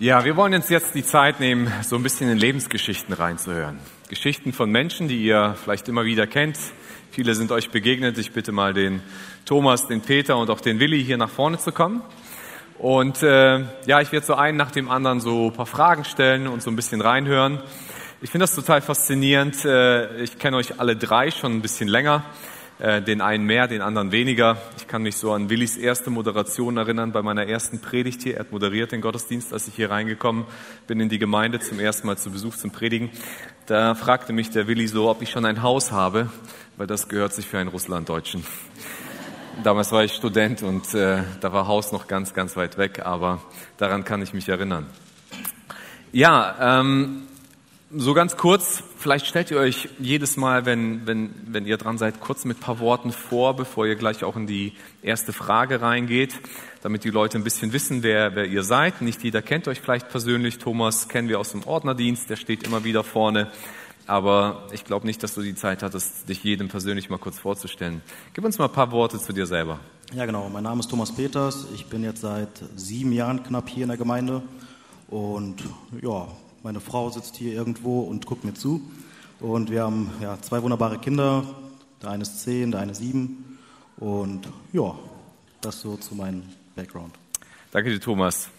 Ja, wir wollen uns jetzt die Zeit nehmen, so ein bisschen in Lebensgeschichten reinzuhören. Geschichten von Menschen, die ihr vielleicht immer wieder kennt. Viele sind euch begegnet. Ich bitte mal den Thomas, den Peter und auch den Willi hier nach vorne zu kommen. Und äh, ja, ich werde so einen nach dem anderen so ein paar Fragen stellen und so ein bisschen reinhören. Ich finde das total faszinierend. Äh, ich kenne euch alle drei schon ein bisschen länger. Äh, den einen mehr, den anderen weniger. Ich kann mich so an Willis erste Moderation erinnern bei meiner ersten Predigt hier. Er hat moderiert den Gottesdienst, als ich hier reingekommen bin in die Gemeinde zum ersten Mal zu Besuch zum Predigen. Da fragte mich der Willi so, ob ich schon ein Haus habe, weil das gehört sich für einen Russlanddeutschen. Damals war ich Student und äh, da war Haus noch ganz, ganz weit weg, aber daran kann ich mich erinnern. Ja, ähm, so ganz kurz, vielleicht stellt ihr euch jedes Mal, wenn, wenn, wenn ihr dran seid, kurz mit paar Worten vor, bevor ihr gleich auch in die erste Frage reingeht, damit die Leute ein bisschen wissen, wer, wer ihr seid. Nicht jeder kennt euch vielleicht persönlich. Thomas kennen wir aus dem Ordnerdienst, der steht immer wieder vorne. Aber ich glaube nicht, dass du die Zeit hattest, dich jedem persönlich mal kurz vorzustellen. Gib uns mal ein paar Worte zu dir selber. Ja, genau. Mein Name ist Thomas Peters. Ich bin jetzt seit sieben Jahren knapp hier in der Gemeinde. Und ja, meine Frau sitzt hier irgendwo und guckt mir zu. Und wir haben ja, zwei wunderbare Kinder. Der eine ist zehn, der eine sieben. Und ja, das so zu meinem Background. Danke dir, Thomas.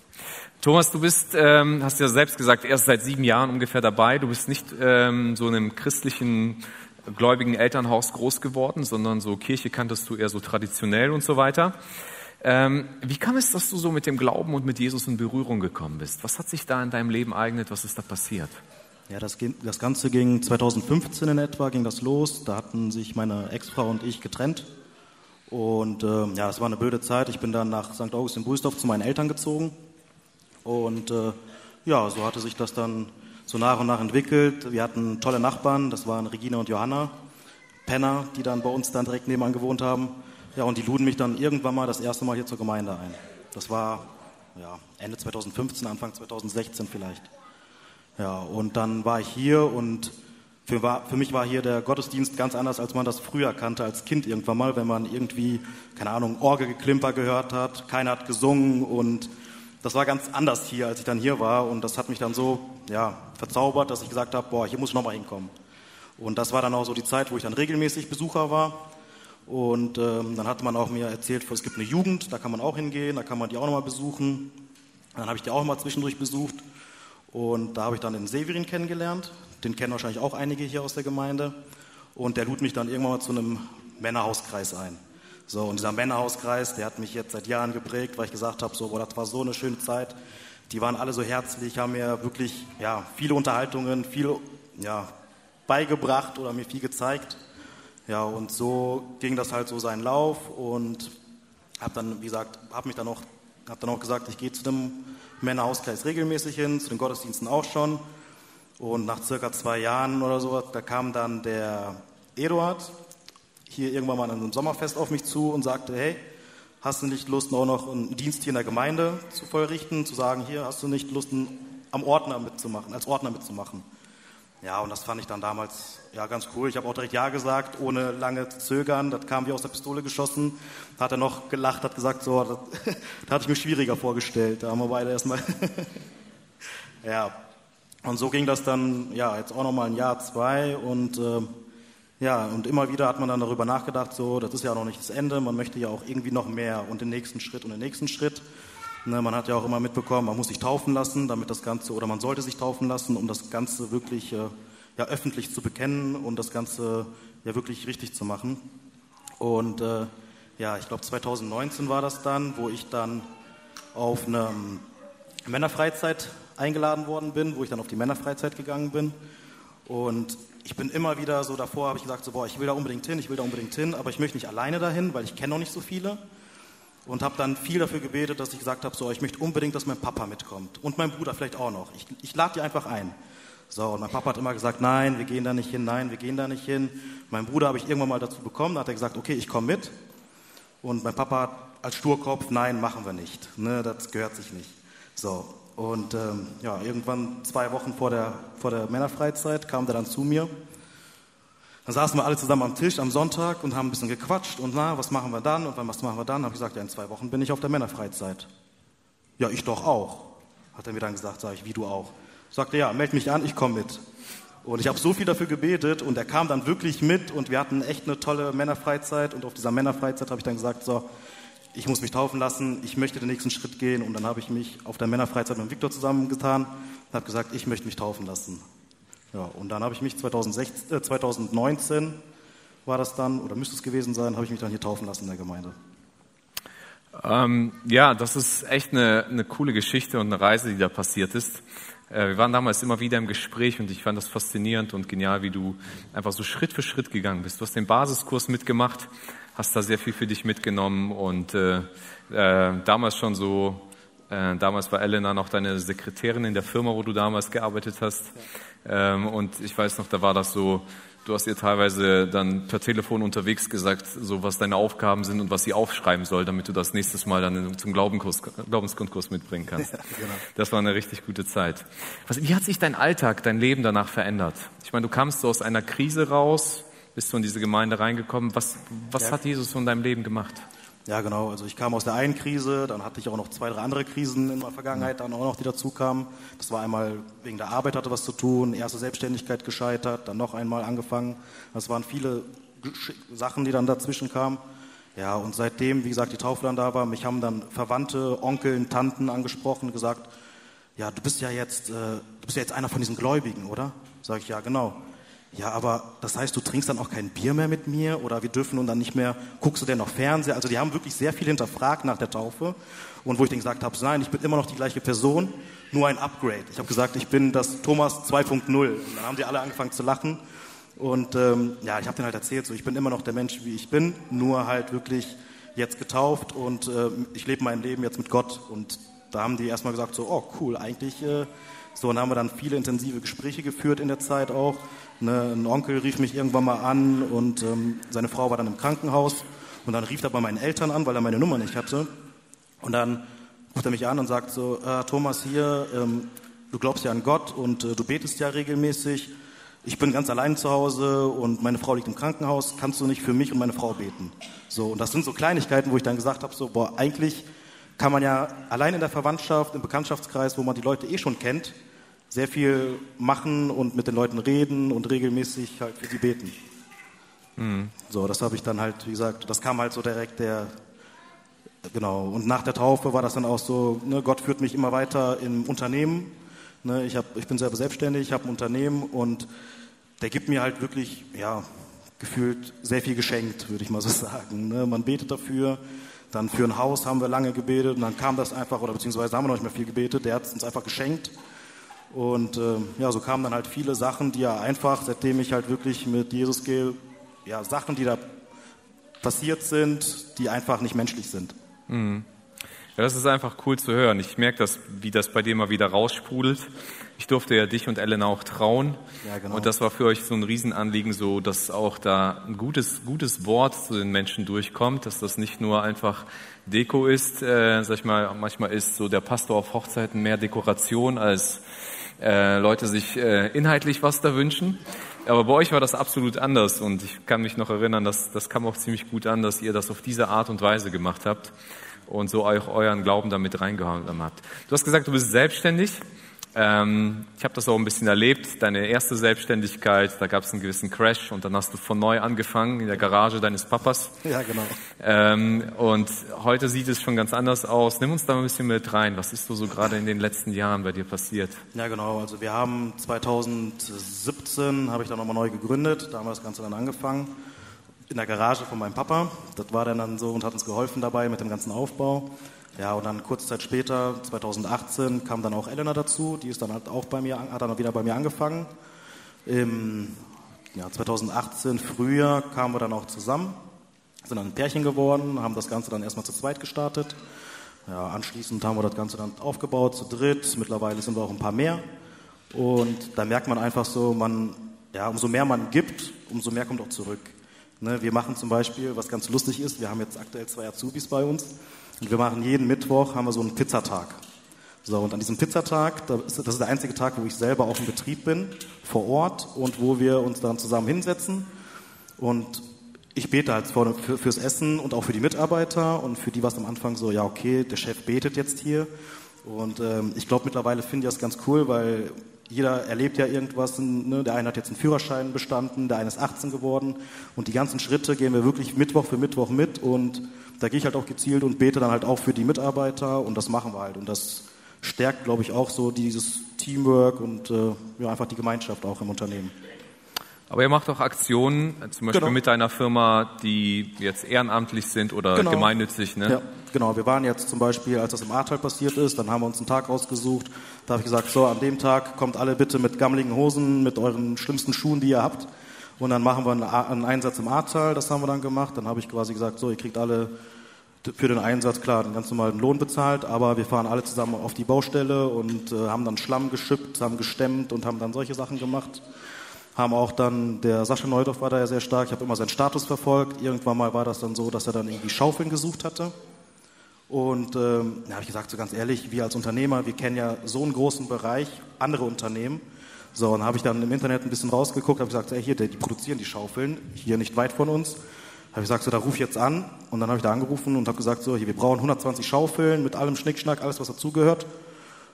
Thomas, du bist, ähm, hast ja selbst gesagt, erst seit sieben Jahren ungefähr dabei. Du bist nicht ähm, so in einem christlichen, gläubigen Elternhaus groß geworden, sondern so Kirche kanntest du eher so traditionell und so weiter. Ähm, wie kam es, dass du so mit dem Glauben und mit Jesus in Berührung gekommen bist? Was hat sich da in deinem Leben ereignet? Was ist da passiert? Ja, das, das Ganze ging 2015 in etwa, ging das los. Da hatten sich meine Ex-Frau und ich getrennt. Und äh, ja, das war eine blöde Zeit. Ich bin dann nach St. August in Buisdorf zu meinen Eltern gezogen. Und äh, ja, so hatte sich das dann so nach und nach entwickelt. Wir hatten tolle Nachbarn, das waren Regina und Johanna, Penner, die dann bei uns dann direkt nebenan gewohnt haben. Ja, und die luden mich dann irgendwann mal das erste Mal hier zur Gemeinde ein. Das war ja, Ende 2015, Anfang 2016 vielleicht. Ja, und dann war ich hier und für, war, für mich war hier der Gottesdienst ganz anders, als man das früher kannte als Kind irgendwann mal, wenn man irgendwie, keine Ahnung, Orgelgeklimper gehört hat, keiner hat gesungen und das war ganz anders hier, als ich dann hier war und das hat mich dann so, ja, verzaubert, dass ich gesagt habe, boah, hier muss ich nochmal hinkommen. Und das war dann auch so die Zeit, wo ich dann regelmäßig Besucher war und ähm, dann hatte man auch mir erzählt, es gibt eine Jugend, da kann man auch hingehen, da kann man die auch nochmal besuchen. Dann habe ich die auch mal zwischendurch besucht. Und da habe ich dann den Severin kennengelernt. Den kennen wahrscheinlich auch einige hier aus der Gemeinde. Und der lud mich dann irgendwann mal zu einem Männerhauskreis ein. So, und dieser Männerhauskreis, der hat mich jetzt seit Jahren geprägt, weil ich gesagt habe, so, boah, das war so eine schöne Zeit. Die waren alle so herzlich, haben mir wirklich ja, viele Unterhaltungen, viel ja, beigebracht oder mir viel gezeigt. Ja, und so ging das halt so seinen Lauf und habe dann, wie gesagt, habe mich dann auch, habe dann auch gesagt, ich gehe zu dem Männerhauskreis regelmäßig hin, zu den Gottesdiensten auch schon. Und nach circa zwei Jahren oder so, da kam dann der Eduard hier irgendwann mal an einem Sommerfest auf mich zu und sagte, hey, hast du nicht Lust, auch noch einen Dienst hier in der Gemeinde zu vollrichten, zu sagen, hier hast du nicht Lust, am Ordner mitzumachen, als Ordner mitzumachen? Ja, und das fand ich dann damals ja ganz cool. Ich habe auch direkt Ja gesagt, ohne lange zu zögern. Das kam wie aus der Pistole geschossen. Da hat er noch gelacht, hat gesagt, so, das, das hatte ich mir schwieriger vorgestellt. Da haben wir beide erstmal. ja, und so ging das dann, ja, jetzt auch nochmal ein Jahr, zwei. Und äh, ja, und immer wieder hat man dann darüber nachgedacht, so, das ist ja noch nicht das Ende. Man möchte ja auch irgendwie noch mehr und den nächsten Schritt und den nächsten Schritt. Ne, man hat ja auch immer mitbekommen, man muss sich taufen lassen, damit das Ganze, oder man sollte sich taufen lassen, um das Ganze wirklich äh, ja, öffentlich zu bekennen und das Ganze ja wirklich richtig zu machen. Und äh, ja, ich glaube 2019 war das dann, wo ich dann auf eine Männerfreizeit eingeladen worden bin, wo ich dann auf die Männerfreizeit gegangen bin. Und ich bin immer wieder so davor, habe ich gesagt, so, boah, ich will da unbedingt hin, ich will da unbedingt hin, aber ich möchte nicht alleine dahin, weil ich kenne noch nicht so viele und habe dann viel dafür gebetet, dass ich gesagt habe, so, ich möchte unbedingt, dass mein Papa mitkommt und mein Bruder vielleicht auch noch. Ich, ich lade die einfach ein. So, und mein Papa hat immer gesagt, nein, wir gehen da nicht hin, nein, wir gehen da nicht hin. Mein Bruder habe ich irgendwann mal dazu bekommen, da hat er gesagt, okay, ich komme mit. Und mein Papa als Sturkopf, nein, machen wir nicht. Ne, das gehört sich nicht. So, und ähm, ja, irgendwann zwei Wochen vor der, vor der Männerfreizeit kam der dann zu mir dann saßen wir alle zusammen am Tisch am Sonntag und haben ein bisschen gequatscht und na, was machen wir dann und was machen wir dann? Habe ich gesagt, ja, in zwei Wochen bin ich auf der Männerfreizeit. Ja, ich doch auch. Hat er mir dann gesagt, sage ich, wie du auch. Sagte, ja, meld mich an, ich komme mit. Und ich habe so viel dafür gebetet und er kam dann wirklich mit und wir hatten echt eine tolle Männerfreizeit und auf dieser Männerfreizeit habe ich dann gesagt, so, ich muss mich taufen lassen, ich möchte den nächsten Schritt gehen und dann habe ich mich auf der Männerfreizeit mit Viktor zusammengetan und habe gesagt, ich möchte mich taufen lassen. Ja, und dann habe ich mich 2016, äh, 2019 war das dann, oder müsste es gewesen sein, habe ich mich dann hier taufen lassen in der Gemeinde. Ähm, ja, das ist echt eine, eine coole Geschichte und eine Reise, die da passiert ist. Äh, wir waren damals immer wieder im Gespräch und ich fand das faszinierend und genial, wie du einfach so Schritt für Schritt gegangen bist. Du hast den Basiskurs mitgemacht, hast da sehr viel für dich mitgenommen und äh, äh, damals schon so, äh, damals war Elena noch deine Sekretärin in der Firma, wo du damals gearbeitet hast. Ähm, und ich weiß noch, da war das so, Du hast ihr teilweise dann per Telefon unterwegs gesagt, so was deine Aufgaben sind und was sie aufschreiben soll, damit du das nächstes Mal dann zum Glaubenskurs, Glaubensgrundkurs mitbringen kannst. Ja, genau. Das war eine richtig gute Zeit. Was, wie hat sich dein Alltag, dein Leben danach verändert? Ich meine, du kamst so aus einer Krise raus, bist du in diese Gemeinde reingekommen. Was, was ja. hat Jesus so in deinem Leben gemacht? Ja, genau. Also ich kam aus der einen Krise, dann hatte ich auch noch zwei, drei andere Krisen in der Vergangenheit, dann auch noch, die dazu kamen. Das war einmal wegen der Arbeit hatte was zu tun, erste Selbstständigkeit gescheitert, dann noch einmal angefangen. Das waren viele Sachen, die dann dazwischen kamen. Ja, und seitdem, wie gesagt, die Taufe dann da war, mich haben dann Verwandte, Onkel, Tanten angesprochen, gesagt, ja, du bist ja jetzt, äh, du bist ja jetzt einer von diesen Gläubigen, oder? Sag ich, ja, genau ja, aber das heißt, du trinkst dann auch kein Bier mehr mit mir oder wir dürfen nun dann nicht mehr, guckst du denn noch Fernseher? Also die haben wirklich sehr viel hinterfragt nach der Taufe und wo ich dann gesagt habe, nein, ich bin immer noch die gleiche Person, nur ein Upgrade. Ich habe gesagt, ich bin das Thomas 2.0 und dann haben die alle angefangen zu lachen und ähm, ja, ich habe denen halt erzählt, so ich bin immer noch der Mensch, wie ich bin, nur halt wirklich jetzt getauft und äh, ich lebe mein Leben jetzt mit Gott und da haben die erstmal gesagt so, oh cool, eigentlich äh, so, und dann haben wir dann viele intensive Gespräche geführt in der Zeit auch. Ne, ein Onkel rief mich irgendwann mal an und ähm, seine Frau war dann im Krankenhaus. Und dann rief er bei meinen Eltern an, weil er meine Nummer nicht hatte. Und dann ruft er mich an und sagt so, äh, Thomas hier, ähm, du glaubst ja an Gott und äh, du betest ja regelmäßig. Ich bin ganz allein zu Hause und meine Frau liegt im Krankenhaus. Kannst du nicht für mich und meine Frau beten? So, und das sind so Kleinigkeiten, wo ich dann gesagt habe, so, boah, eigentlich kann man ja allein in der Verwandtschaft, im Bekanntschaftskreis, wo man die Leute eh schon kennt, sehr viel machen und mit den Leuten reden und regelmäßig halt für sie beten. Mhm. So, das habe ich dann halt, wie gesagt, das kam halt so direkt der, genau. Und nach der Taufe war das dann auch so, ne, Gott führt mich immer weiter im Unternehmen. Ne, ich, hab, ich bin selber selbstständig, ich habe ein Unternehmen und der gibt mir halt wirklich, ja, gefühlt sehr viel geschenkt, würde ich mal so sagen. Ne, man betet dafür. Dann für ein Haus haben wir lange gebetet und dann kam das einfach, oder beziehungsweise haben wir noch nicht mehr viel gebetet, der hat es uns einfach geschenkt. Und äh, ja, so kamen dann halt viele Sachen, die ja einfach, seitdem ich halt wirklich mit Jesus gehe, ja, Sachen, die da passiert sind, die einfach nicht menschlich sind. Mhm. Ja, das ist einfach cool zu hören. Ich merke das, wie das bei dir mal wieder raussprudelt. Ich durfte ja dich und Ellen auch trauen. Ja, genau. Und das war für euch so ein Riesenanliegen, so dass auch da ein gutes, gutes Wort zu den Menschen durchkommt, dass das nicht nur einfach Deko ist, äh, sag ich mal, manchmal ist so der Pastor auf Hochzeiten mehr Dekoration als äh, Leute sich äh, inhaltlich was da wünschen. Aber bei euch war das absolut anders und ich kann mich noch erinnern, dass das kam auch ziemlich gut an, dass ihr das auf diese Art und Weise gemacht habt und so auch euren Glauben damit reingehauen habt. Du hast gesagt, du bist selbstständig. Ähm, ich habe das auch ein bisschen erlebt. Deine erste Selbstständigkeit, da gab es einen gewissen Crash und dann hast du von neu angefangen in der Garage deines Papas. Ja, genau. Ähm, und heute sieht es schon ganz anders aus. Nimm uns da mal ein bisschen mit rein. Was ist so gerade in den letzten Jahren bei dir passiert? Ja, genau. Also wir haben 2017 habe ich dann nochmal neu gegründet. Da haben wir das Ganze dann angefangen in der Garage von meinem Papa. Das war dann, so und hat uns geholfen dabei mit dem ganzen Aufbau. Ja, und dann kurze Zeit später, 2018, kam dann auch Elena dazu. Die ist dann halt auch bei mir, hat dann wieder bei mir angefangen. Im ja, 2018 Frühjahr kamen wir dann auch zusammen, sind dann ein Pärchen geworden, haben das Ganze dann erstmal zu zweit gestartet. Ja, anschließend haben wir das Ganze dann aufgebaut zu dritt. Mittlerweile sind wir auch ein paar mehr. Und da merkt man einfach so, man, ja, umso mehr man gibt, umso mehr kommt auch zurück. Ne, wir machen zum Beispiel, was ganz lustig ist, wir haben jetzt aktuell zwei Azubis bei uns. Und wir machen jeden Mittwoch haben wir so einen Pizzatag. So, und an diesem Pizzatag, das ist der einzige Tag, wo ich selber auch im Betrieb bin, vor Ort und wo wir uns dann zusammen hinsetzen. Und ich bete halt für, fürs Essen und auch für die Mitarbeiter und für die was am Anfang so, ja, okay, der Chef betet jetzt hier. Und ähm, ich glaube, mittlerweile finde ich das ganz cool, weil jeder erlebt ja irgendwas. Ne? Der eine hat jetzt einen Führerschein bestanden, der eine ist 18 geworden. Und die ganzen Schritte gehen wir wirklich Mittwoch für Mittwoch mit. Und da gehe ich halt auch gezielt und bete dann halt auch für die Mitarbeiter. Und das machen wir halt. Und das stärkt, glaube ich, auch so dieses Teamwork und äh, ja, einfach die Gemeinschaft auch im Unternehmen. Aber ihr macht auch Aktionen, zum Beispiel genau. mit einer Firma, die jetzt ehrenamtlich sind oder genau. gemeinnützig, ne? Ja, genau. Wir waren jetzt zum Beispiel, als das im Ahrtal passiert ist, dann haben wir uns einen Tag ausgesucht. Da habe ich gesagt, so, an dem Tag kommt alle bitte mit gammeligen Hosen, mit euren schlimmsten Schuhen, die ihr habt. Und dann machen wir einen Einsatz im Ahrtal, das haben wir dann gemacht. Dann habe ich quasi gesagt, so, ihr kriegt alle für den Einsatz, klar, den ganz normalen Lohn bezahlt, aber wir fahren alle zusammen auf die Baustelle und äh, haben dann Schlamm geschippt, haben gestemmt und haben dann solche Sachen gemacht haben auch dann, der Sascha Neudorf war da ja sehr stark, ich habe immer seinen Status verfolgt. Irgendwann mal war das dann so, dass er dann irgendwie Schaufeln gesucht hatte. Und ähm, da habe ich gesagt, so ganz ehrlich, wir als Unternehmer, wir kennen ja so einen großen Bereich, andere Unternehmen. So, und habe ich dann im Internet ein bisschen rausgeguckt, habe gesagt, ey, hier, die produzieren die Schaufeln, hier nicht weit von uns. Habe ich gesagt, so, da ruf jetzt an. Und dann habe ich da angerufen und habe gesagt, so, hier, wir brauchen 120 Schaufeln mit allem Schnickschnack, alles, was dazugehört.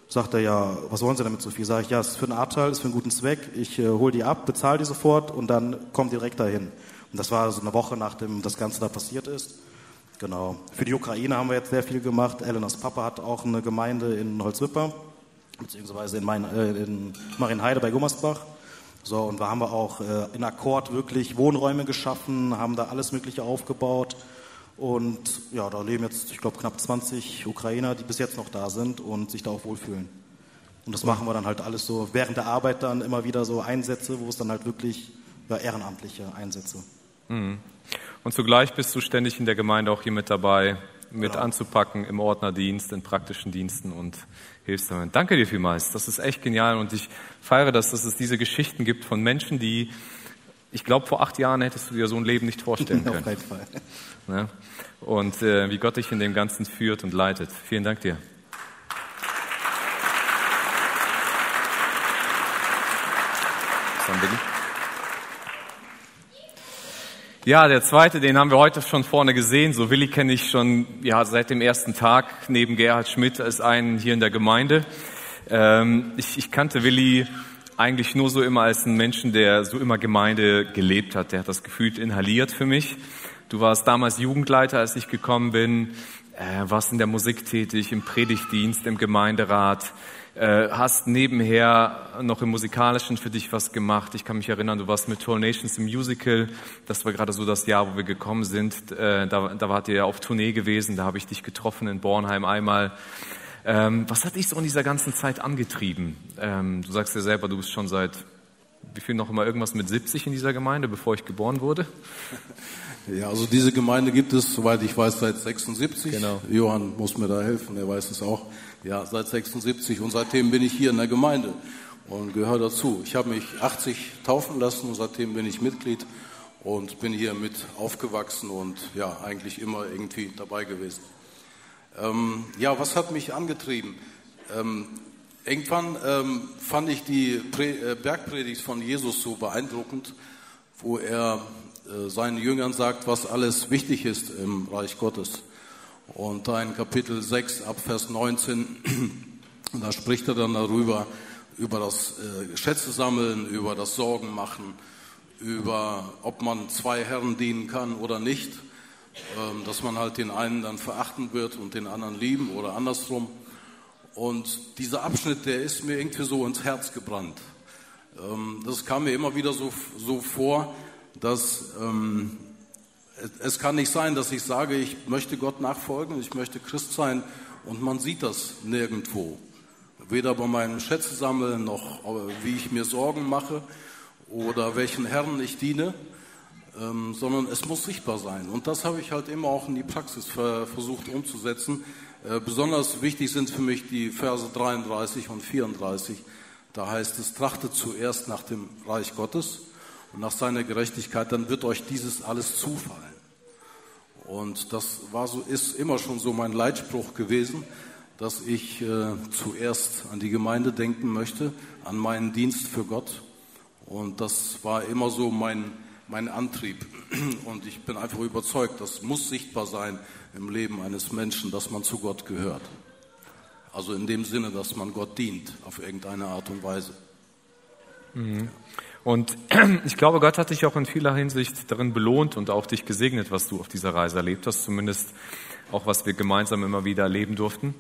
Sagt er, ja, was wollen Sie damit so viel? Sag ich, ja, es ist für einen Abteil, ist für einen guten Zweck. Ich äh, hole die ab, bezahle die sofort und dann kommt direkt dahin. Und das war so eine Woche, nachdem das Ganze da passiert ist. Genau. Für die Ukraine haben wir jetzt sehr viel gemacht. Elenas Papa hat auch eine Gemeinde in Holzwipper, beziehungsweise in, Main, äh, in Marienheide bei Gummersbach. So, und da haben wir auch äh, in Akkord wirklich Wohnräume geschaffen, haben da alles Mögliche aufgebaut. Und ja, da leben jetzt, ich glaube, knapp 20 Ukrainer, die bis jetzt noch da sind und sich da auch wohlfühlen. Und das machen wir dann halt alles so während der Arbeit dann immer wieder so Einsätze, wo es dann halt wirklich ja, ehrenamtliche Einsätze. Mhm. Und zugleich bist du ständig in der Gemeinde auch hier mit dabei, mit genau. anzupacken im Ordnerdienst, in praktischen Diensten und hilfst damit. Danke dir vielmals. Das ist echt genial und ich feiere das, dass es diese Geschichten gibt von Menschen, die ich glaube, vor acht Jahren hättest du dir so ein Leben nicht vorstellen können. Auf jeden Fall. Ne? Und äh, wie Gott dich in dem Ganzen führt und leitet. Vielen Dank dir. Ja, der zweite, den haben wir heute schon vorne gesehen. So Willi kenne ich schon ja, seit dem ersten Tag neben Gerhard Schmidt als einen hier in der Gemeinde. Ähm, ich, ich kannte Willi eigentlich nur so immer als ein Menschen, der so immer Gemeinde gelebt hat. Der hat das gefühlt inhaliert für mich. Du warst damals Jugendleiter, als ich gekommen bin, äh, warst in der Musik tätig, im Predigtdienst, im Gemeinderat, äh, hast nebenher noch im Musikalischen für dich was gemacht. Ich kann mich erinnern, du warst mit Tour Nations im Musical. Das war gerade so das Jahr, wo wir gekommen sind. Äh, da, da wart ihr auf Tournee gewesen, da habe ich dich getroffen in Bornheim einmal. Ähm, was hat dich so in dieser ganzen Zeit angetrieben? Ähm, du sagst ja selber, du bist schon seit, wie viel noch immer, irgendwas mit 70 in dieser Gemeinde, bevor ich geboren wurde? Ja, also diese Gemeinde gibt es, soweit ich weiß, seit 76. Genau. Johann muss mir da helfen, er weiß es auch. Ja, seit 76 und seitdem bin ich hier in der Gemeinde und gehöre dazu. Ich habe mich 80 taufen lassen und seitdem bin ich Mitglied und bin hier mit aufgewachsen und ja, eigentlich immer irgendwie dabei gewesen. Ähm, ja, was hat mich angetrieben? Ähm, irgendwann ähm, fand ich die Pre äh, Bergpredigt von Jesus so beeindruckend, wo er seinen Jüngern sagt, was alles wichtig ist im Reich Gottes. Und da in Kapitel 6 ab Vers 19, da spricht er dann darüber, über das äh, Schätze sammeln, über das Sorgen machen, über ob man zwei Herren dienen kann oder nicht. Ähm, dass man halt den einen dann verachten wird und den anderen lieben oder andersrum. Und dieser Abschnitt, der ist mir irgendwie so ins Herz gebrannt. Ähm, das kam mir immer wieder so, so vor, dass ähm, es kann nicht sein, dass ich sage, ich möchte Gott nachfolgen, ich möchte Christ sein und man sieht das nirgendwo. Weder bei meinem Schätzesammeln noch äh, wie ich mir Sorgen mache oder welchen Herren ich diene ähm, sondern es muss sichtbar sein. Und das habe ich halt immer auch in die Praxis ver versucht umzusetzen. Äh, besonders wichtig sind für mich die Verse 33 und 34. Da heißt es, trachtet zuerst nach dem Reich Gottes und nach seiner Gerechtigkeit, dann wird euch dieses alles zufallen. Und das war so, ist immer schon so mein Leitspruch gewesen, dass ich äh, zuerst an die Gemeinde denken möchte, an meinen Dienst für Gott. Und das war immer so mein, mein Antrieb. Und ich bin einfach überzeugt, das muss sichtbar sein im Leben eines Menschen, dass man zu Gott gehört. Also in dem Sinne, dass man Gott dient, auf irgendeine Art und Weise. Mhm. Und ich glaube, Gott hat dich auch in vieler Hinsicht darin belohnt und auch dich gesegnet, was du auf dieser Reise erlebt hast, zumindest auch was wir gemeinsam immer wieder erleben durften.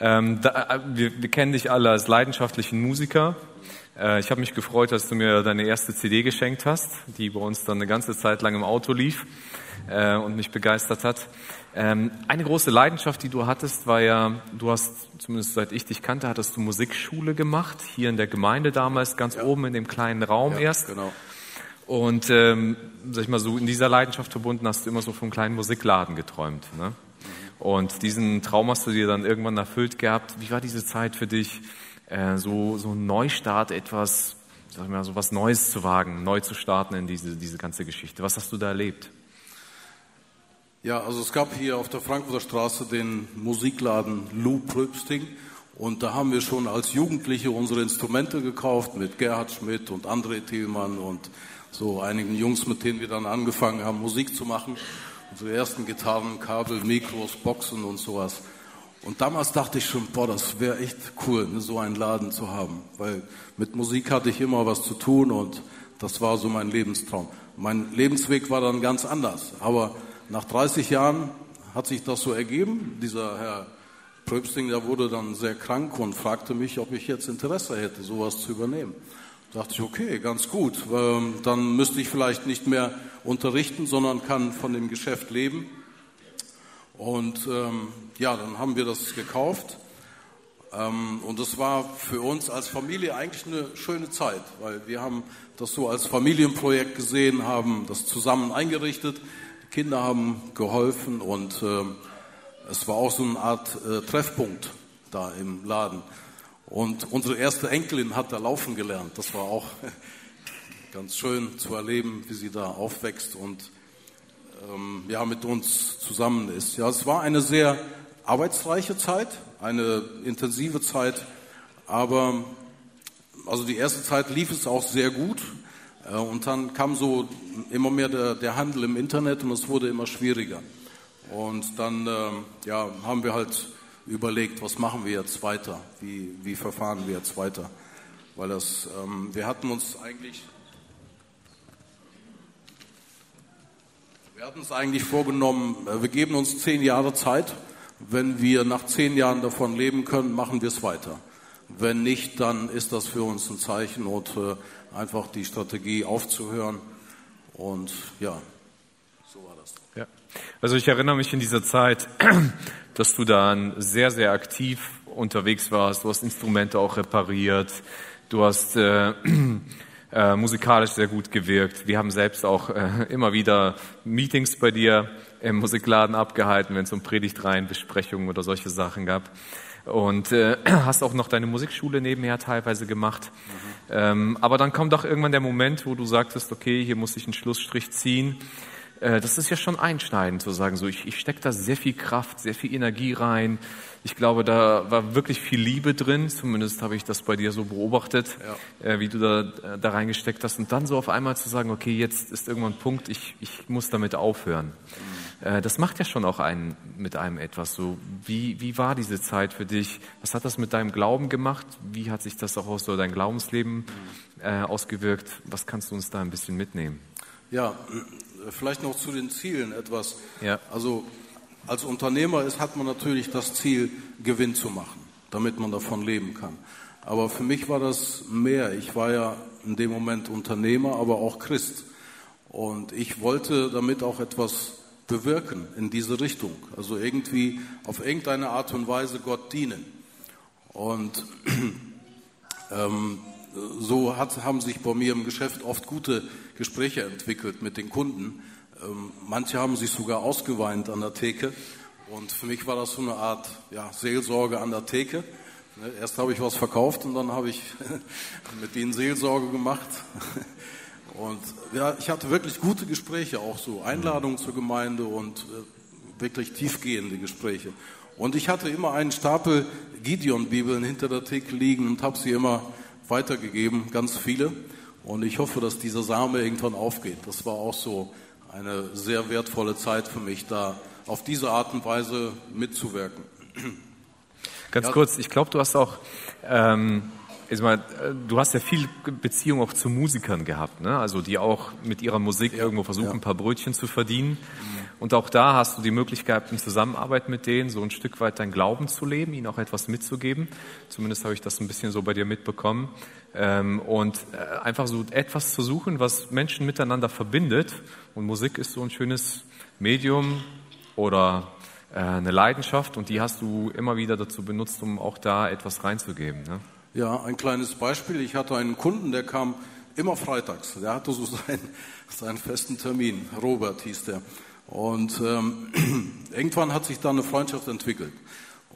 Ähm, äh, wir kennen dich alle als leidenschaftlichen Musiker. Äh, ich habe mich gefreut, dass du mir deine erste CD geschenkt hast, die bei uns dann eine ganze Zeit lang im Auto lief äh, und mich begeistert hat. Ähm, eine große Leidenschaft, die du hattest, war ja, du hast, zumindest seit ich dich kannte, hattest du Musikschule gemacht, hier in der Gemeinde damals, ganz ja. oben in dem kleinen Raum ja, erst. Genau. Und ähm, sag ich mal so, in dieser Leidenschaft verbunden hast du immer so vom kleinen Musikladen geträumt. Ne? Und diesen Traum hast du dir dann irgendwann erfüllt gehabt. Wie war diese Zeit für dich, äh, so, so ein Neustart, etwas, sag ich mal, so was Neues zu wagen, neu zu starten in diese, diese ganze Geschichte? Was hast du da erlebt? Ja, also es gab hier auf der Frankfurter Straße den Musikladen Lou Pröbsting und da haben wir schon als Jugendliche unsere Instrumente gekauft mit Gerhard Schmidt und André Thielmann und so einigen Jungs, mit denen wir dann angefangen haben, Musik zu machen. Unsere ersten Gitarren, Kabel, Mikros, Boxen und sowas. Und damals dachte ich schon, boah, das wäre echt cool, ne, so einen Laden zu haben, weil mit Musik hatte ich immer was zu tun und das war so mein Lebenstraum. Mein Lebensweg war dann ganz anders, aber nach 30 Jahren hat sich das so ergeben. Dieser Herr Pröbsting, der wurde dann sehr krank und fragte mich, ob ich jetzt Interesse hätte, sowas zu übernehmen. Da dachte ich, okay, ganz gut. Ähm, dann müsste ich vielleicht nicht mehr unterrichten, sondern kann von dem Geschäft leben. Und ähm, ja, dann haben wir das gekauft. Ähm, und das war für uns als Familie eigentlich eine schöne Zeit, weil wir haben das so als Familienprojekt gesehen, haben das zusammen eingerichtet. Kinder haben geholfen und äh, es war auch so eine Art äh, Treffpunkt da im Laden. Und unsere erste Enkelin hat da laufen gelernt. Das war auch ganz schön zu erleben, wie sie da aufwächst und ähm, ja, mit uns zusammen ist. Ja, es war eine sehr arbeitsreiche Zeit, eine intensive Zeit, aber also die erste Zeit lief es auch sehr gut. Äh, und dann kam so immer mehr der, der Handel im Internet und es wurde immer schwieriger. Und dann äh, ja, haben wir halt überlegt, was machen wir jetzt weiter? Wie, wie verfahren wir jetzt weiter? Weil das, ähm, wir hatten uns eigentlich, wir hatten uns eigentlich vorgenommen, äh, wir geben uns zehn Jahre Zeit. Wenn wir nach zehn Jahren davon leben können, machen wir es weiter. Wenn nicht, dann ist das für uns ein Zeichen und äh, einfach die Strategie aufzuhören. Und ja, so war das. Ja. Also ich erinnere mich in dieser Zeit, dass du dann sehr, sehr aktiv unterwegs warst. Du hast Instrumente auch repariert. Du hast äh, äh, musikalisch sehr gut gewirkt. Wir haben selbst auch äh, immer wieder Meetings bei dir im Musikladen abgehalten, wenn es um Predigtreihen, Besprechungen oder solche Sachen gab und äh, hast auch noch deine Musikschule nebenher teilweise gemacht. Mhm. Ähm, aber dann kommt doch irgendwann der Moment, wo du sagtest, okay, hier muss ich einen Schlussstrich ziehen. Äh, das ist ja schon einschneidend zu sagen, so ich, ich stecke da sehr viel Kraft, sehr viel Energie rein. Ich glaube, da war wirklich viel Liebe drin, zumindest habe ich das bei dir so beobachtet, ja. äh, wie du da, äh, da reingesteckt hast. Und dann so auf einmal zu sagen, okay, jetzt ist irgendwann ein Punkt, ich, ich muss damit aufhören. Mhm. Das macht ja schon auch einen, mit einem etwas. So, wie, wie war diese Zeit für dich? Was hat das mit deinem Glauben gemacht? Wie hat sich das auch aus so dein Glaubensleben äh, ausgewirkt? Was kannst du uns da ein bisschen mitnehmen? Ja, vielleicht noch zu den Zielen etwas. Ja. Also als Unternehmer ist, hat man natürlich das Ziel, Gewinn zu machen, damit man davon leben kann. Aber für mich war das mehr. Ich war ja in dem Moment Unternehmer, aber auch Christ. Und ich wollte damit auch etwas bewirken in diese Richtung. Also irgendwie auf irgendeine Art und Weise Gott dienen. Und ähm, so hat, haben sich bei mir im Geschäft oft gute Gespräche entwickelt mit den Kunden. Ähm, manche haben sich sogar ausgeweint an der Theke. Und für mich war das so eine Art ja, Seelsorge an der Theke. Ne, erst habe ich was verkauft und dann habe ich mit ihnen Seelsorge gemacht. Und ja, ich hatte wirklich gute Gespräche, auch so Einladungen zur Gemeinde und äh, wirklich tiefgehende Gespräche. Und ich hatte immer einen Stapel Gideon-Bibeln hinter der Theke liegen und habe sie immer weitergegeben, ganz viele. Und ich hoffe, dass dieser Same irgendwann aufgeht. Das war auch so eine sehr wertvolle Zeit für mich, da auf diese Art und Weise mitzuwirken. Ganz ja. kurz, ich glaube, du hast auch, ähm, mal, du hast ja viel Beziehung auch zu Musikern gehabt, ne? also die auch mit ihrer Musik irgendwo versuchen, ja. ein paar Brötchen zu verdienen. Und auch da hast du die Möglichkeit, in Zusammenarbeit mit denen so ein Stück weit dein Glauben zu leben, ihnen auch etwas mitzugeben. Zumindest habe ich das ein bisschen so bei dir mitbekommen. Ähm, und äh, einfach so etwas zu suchen, was Menschen miteinander verbindet. Und Musik ist so ein schönes Medium oder äh, eine Leidenschaft und die hast du immer wieder dazu benutzt, um auch da etwas reinzugeben. Ne? Ja, ein kleines Beispiel. Ich hatte einen Kunden, der kam immer freitags. Der hatte so seinen, seinen festen Termin. Robert hieß der. Und ähm, irgendwann hat sich da eine Freundschaft entwickelt.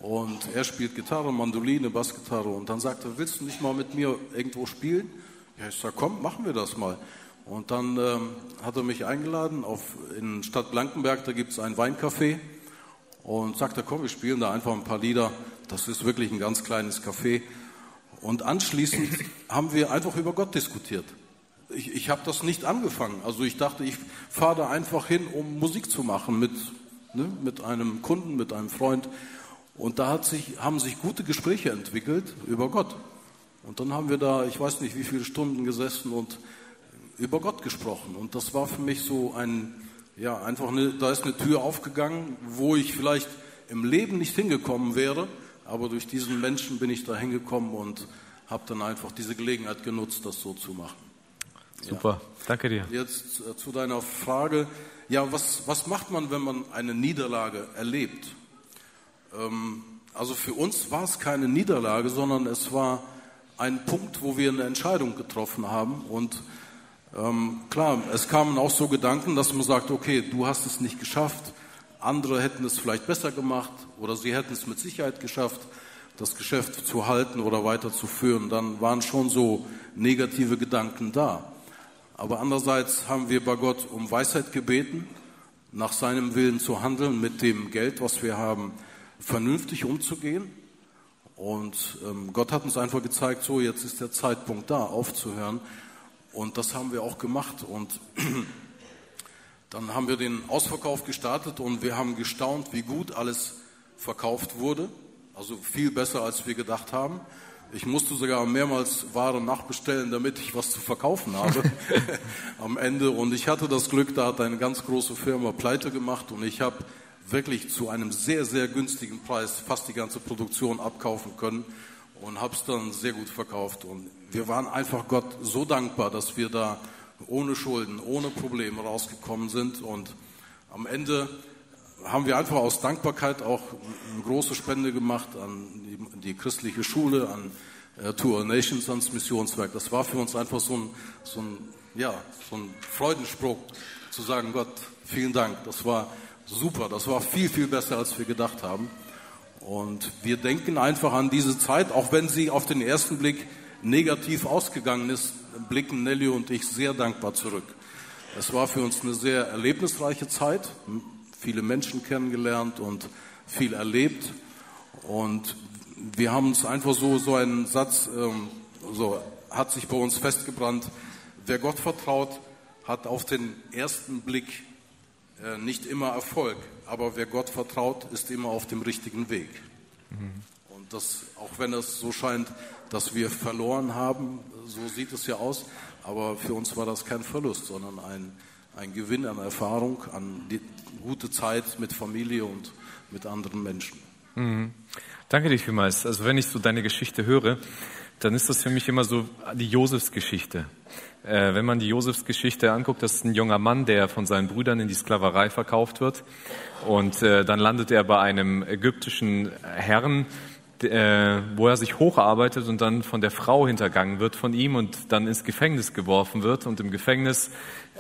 Und er spielt Gitarre, Mandoline, Bassgitarre. Und dann sagt er, willst du nicht mal mit mir irgendwo spielen? Ja, ich sage, komm, machen wir das mal. Und dann ähm, hat er mich eingeladen auf, in Stadt Blankenberg, da gibt es ein Weincafé. Und sagt er, komm, wir spielen da einfach ein paar Lieder. Das ist wirklich ein ganz kleines Café. Und anschließend haben wir einfach über Gott diskutiert ich, ich habe das nicht angefangen. Also ich dachte, ich fahre da einfach hin, um Musik zu machen mit, ne, mit einem Kunden, mit einem Freund. Und da hat sich, haben sich gute Gespräche entwickelt über Gott. Und dann haben wir da, ich weiß nicht wie viele Stunden gesessen und über Gott gesprochen. Und das war für mich so ein, ja, einfach eine, da ist eine Tür aufgegangen, wo ich vielleicht im Leben nicht hingekommen wäre, aber durch diesen Menschen bin ich da hingekommen und habe dann einfach diese Gelegenheit genutzt, das so zu machen. Super, ja. danke dir. Jetzt äh, zu deiner Frage. Ja, was, was macht man, wenn man eine Niederlage erlebt? Ähm, also für uns war es keine Niederlage, sondern es war ein Punkt, wo wir eine Entscheidung getroffen haben. Und ähm, klar, es kamen auch so Gedanken, dass man sagt, okay, du hast es nicht geschafft, andere hätten es vielleicht besser gemacht oder sie hätten es mit Sicherheit geschafft, das Geschäft zu halten oder weiterzuführen. Dann waren schon so negative Gedanken da. Aber andererseits haben wir bei Gott um Weisheit gebeten, nach seinem Willen zu handeln, mit dem Geld, was wir haben, vernünftig umzugehen. Und ähm, Gott hat uns einfach gezeigt, so jetzt ist der Zeitpunkt da, aufzuhören. Und das haben wir auch gemacht. Und dann haben wir den Ausverkauf gestartet und wir haben gestaunt, wie gut alles verkauft wurde. Also viel besser, als wir gedacht haben. Ich musste sogar mehrmals Ware nachbestellen, damit ich was zu verkaufen habe am Ende. Und ich hatte das Glück, da hat eine ganz große Firma pleite gemacht und ich habe wirklich zu einem sehr, sehr günstigen Preis fast die ganze Produktion abkaufen können und habe es dann sehr gut verkauft. Und wir waren einfach Gott so dankbar, dass wir da ohne Schulden, ohne Probleme rausgekommen sind. Und am Ende haben wir einfach aus Dankbarkeit auch eine große Spende gemacht an die, die christliche Schule, an äh, Tour Nations, ans Missionswerk. Das war für uns einfach so ein, so ein, ja, so ein Freudenspruch, zu sagen, Gott, vielen Dank, das war super, das war viel, viel besser, als wir gedacht haben. Und wir denken einfach an diese Zeit, auch wenn sie auf den ersten Blick negativ ausgegangen ist, blicken Nelly und ich sehr dankbar zurück. Es war für uns eine sehr erlebnisreiche Zeit, viele Menschen kennengelernt und viel erlebt. Und wir haben uns einfach so, so einen Satz, ähm, so hat sich bei uns festgebrannt. Wer Gott vertraut, hat auf den ersten Blick äh, nicht immer Erfolg, aber wer Gott vertraut, ist immer auf dem richtigen Weg. Mhm. Und das, auch wenn es so scheint, dass wir verloren haben, so sieht es ja aus, aber für uns war das kein Verlust, sondern ein, ein Gewinn an Erfahrung, an die gute Zeit mit Familie und mit anderen Menschen. Mhm. Danke dir vielmals. Also wenn ich so deine Geschichte höre, dann ist das für mich immer so die Josefsgeschichte. Äh, wenn man die Josefsgeschichte anguckt, das ist ein junger Mann, der von seinen Brüdern in die Sklaverei verkauft wird. Und äh, dann landet er bei einem ägyptischen Herrn, äh, wo er sich hocharbeitet und dann von der Frau hintergangen wird von ihm und dann ins Gefängnis geworfen wird. Und im Gefängnis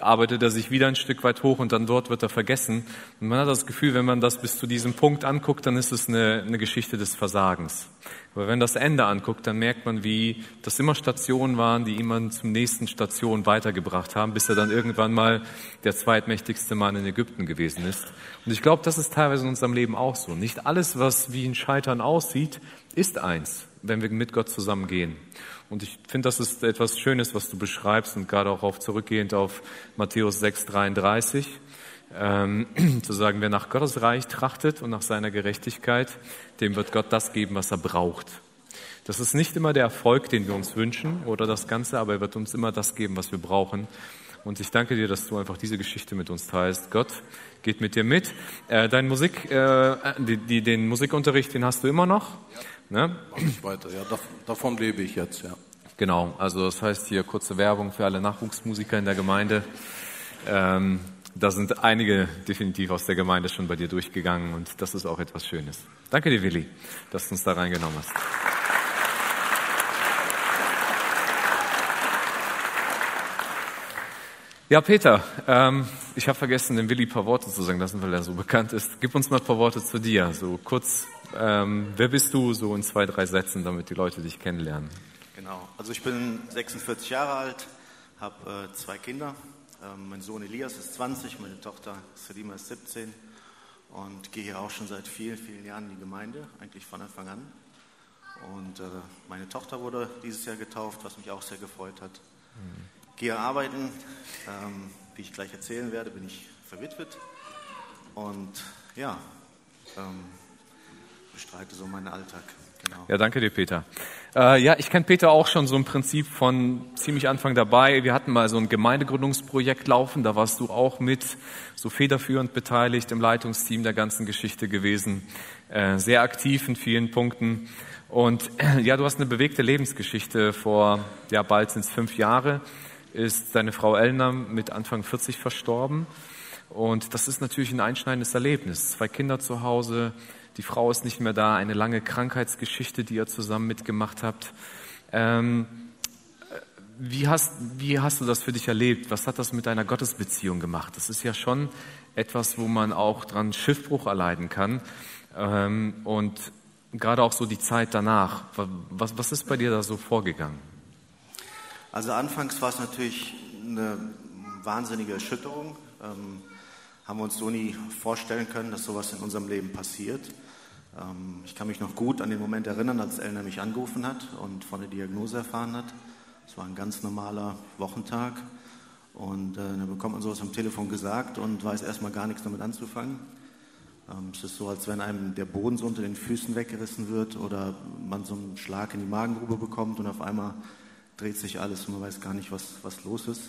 arbeitet er sich wieder ein Stück weit hoch und dann dort wird er vergessen. Und man hat das Gefühl, wenn man das bis zu diesem Punkt anguckt, dann ist es eine, eine Geschichte des Versagens. Aber wenn das Ende anguckt, dann merkt man, wie das immer Stationen waren, die ihn zum nächsten Station weitergebracht haben, bis er dann irgendwann mal der zweitmächtigste Mann in Ägypten gewesen ist. Und ich glaube, das ist teilweise in unserem Leben auch so. Nicht alles, was wie ein Scheitern aussieht, ist eins, wenn wir mit Gott zusammengehen. Und ich finde, das ist etwas Schönes, was du beschreibst und gerade auch auf zurückgehend auf Matthäus 6, 33. ähm, zu sagen, wer nach Gottes Reich trachtet und nach seiner Gerechtigkeit, dem wird Gott das geben, was er braucht. Das ist nicht immer der Erfolg, den wir uns wünschen oder das Ganze, aber er wird uns immer das geben, was wir brauchen. Und ich danke dir, dass du einfach diese Geschichte mit uns teilst. Gott geht mit dir mit. Äh, dein Musik, äh, die, die, den Musikunterricht, den hast du immer noch. Ja, ne? Mach ich weiter. Ja, davon lebe ich jetzt. Ja. Genau. Also das heißt hier kurze Werbung für alle Nachwuchsmusiker in der Gemeinde. Ähm, da sind einige definitiv aus der Gemeinde schon bei dir durchgegangen und das ist auch etwas Schönes. Danke dir, Willi, dass du uns da reingenommen hast. Ja, Peter, ähm, ich habe vergessen, dem Willi ein paar Worte zu sagen lassen, weil er so bekannt ist. Gib uns mal ein paar Worte zu dir. So kurz, ähm, wer bist du, so in zwei, drei Sätzen, damit die Leute dich kennenlernen. Genau, also ich bin 46 Jahre alt, habe äh, zwei Kinder. Ähm, mein Sohn Elias ist 20, meine Tochter Selima ist 17 und gehe hier auch schon seit vielen, vielen Jahren in die Gemeinde, eigentlich von Anfang an. Und äh, meine Tochter wurde dieses Jahr getauft, was mich auch sehr gefreut hat. Mhm gehe arbeiten. Ähm, wie ich gleich erzählen werde, bin ich verwitwet. Und ja, ähm, bestreite so meinen Alltag. Genau. Ja, danke dir, Peter. Äh, ja, ich kenne Peter auch schon so im Prinzip von ziemlich Anfang dabei. Wir hatten mal so ein Gemeindegründungsprojekt laufen, da warst du auch mit so federführend beteiligt im Leitungsteam der ganzen Geschichte gewesen. Äh, sehr aktiv in vielen Punkten. Und ja, du hast eine bewegte Lebensgeschichte vor, ja, bald sind es fünf Jahre ist seine Frau Elna mit Anfang 40 verstorben. Und das ist natürlich ein einschneidendes Erlebnis. Zwei Kinder zu Hause, die Frau ist nicht mehr da, eine lange Krankheitsgeschichte, die ihr zusammen mitgemacht habt. Ähm, wie, hast, wie hast du das für dich erlebt? Was hat das mit deiner Gottesbeziehung gemacht? Das ist ja schon etwas, wo man auch dran Schiffbruch erleiden kann. Ähm, und gerade auch so die Zeit danach. Was, was ist bei dir da so vorgegangen? Also anfangs war es natürlich eine wahnsinnige Erschütterung. Ähm, haben wir uns so nie vorstellen können, dass sowas in unserem Leben passiert. Ähm, ich kann mich noch gut an den Moment erinnern, als Elna mich angerufen hat und von der Diagnose erfahren hat. Es war ein ganz normaler Wochentag. Und äh, dann bekommt man sowas am Telefon gesagt und weiß erstmal gar nichts damit anzufangen. Ähm, es ist so, als wenn einem der Boden so unter den Füßen weggerissen wird oder man so einen Schlag in die Magengrube bekommt und auf einmal dreht sich alles und man weiß gar nicht, was, was los ist.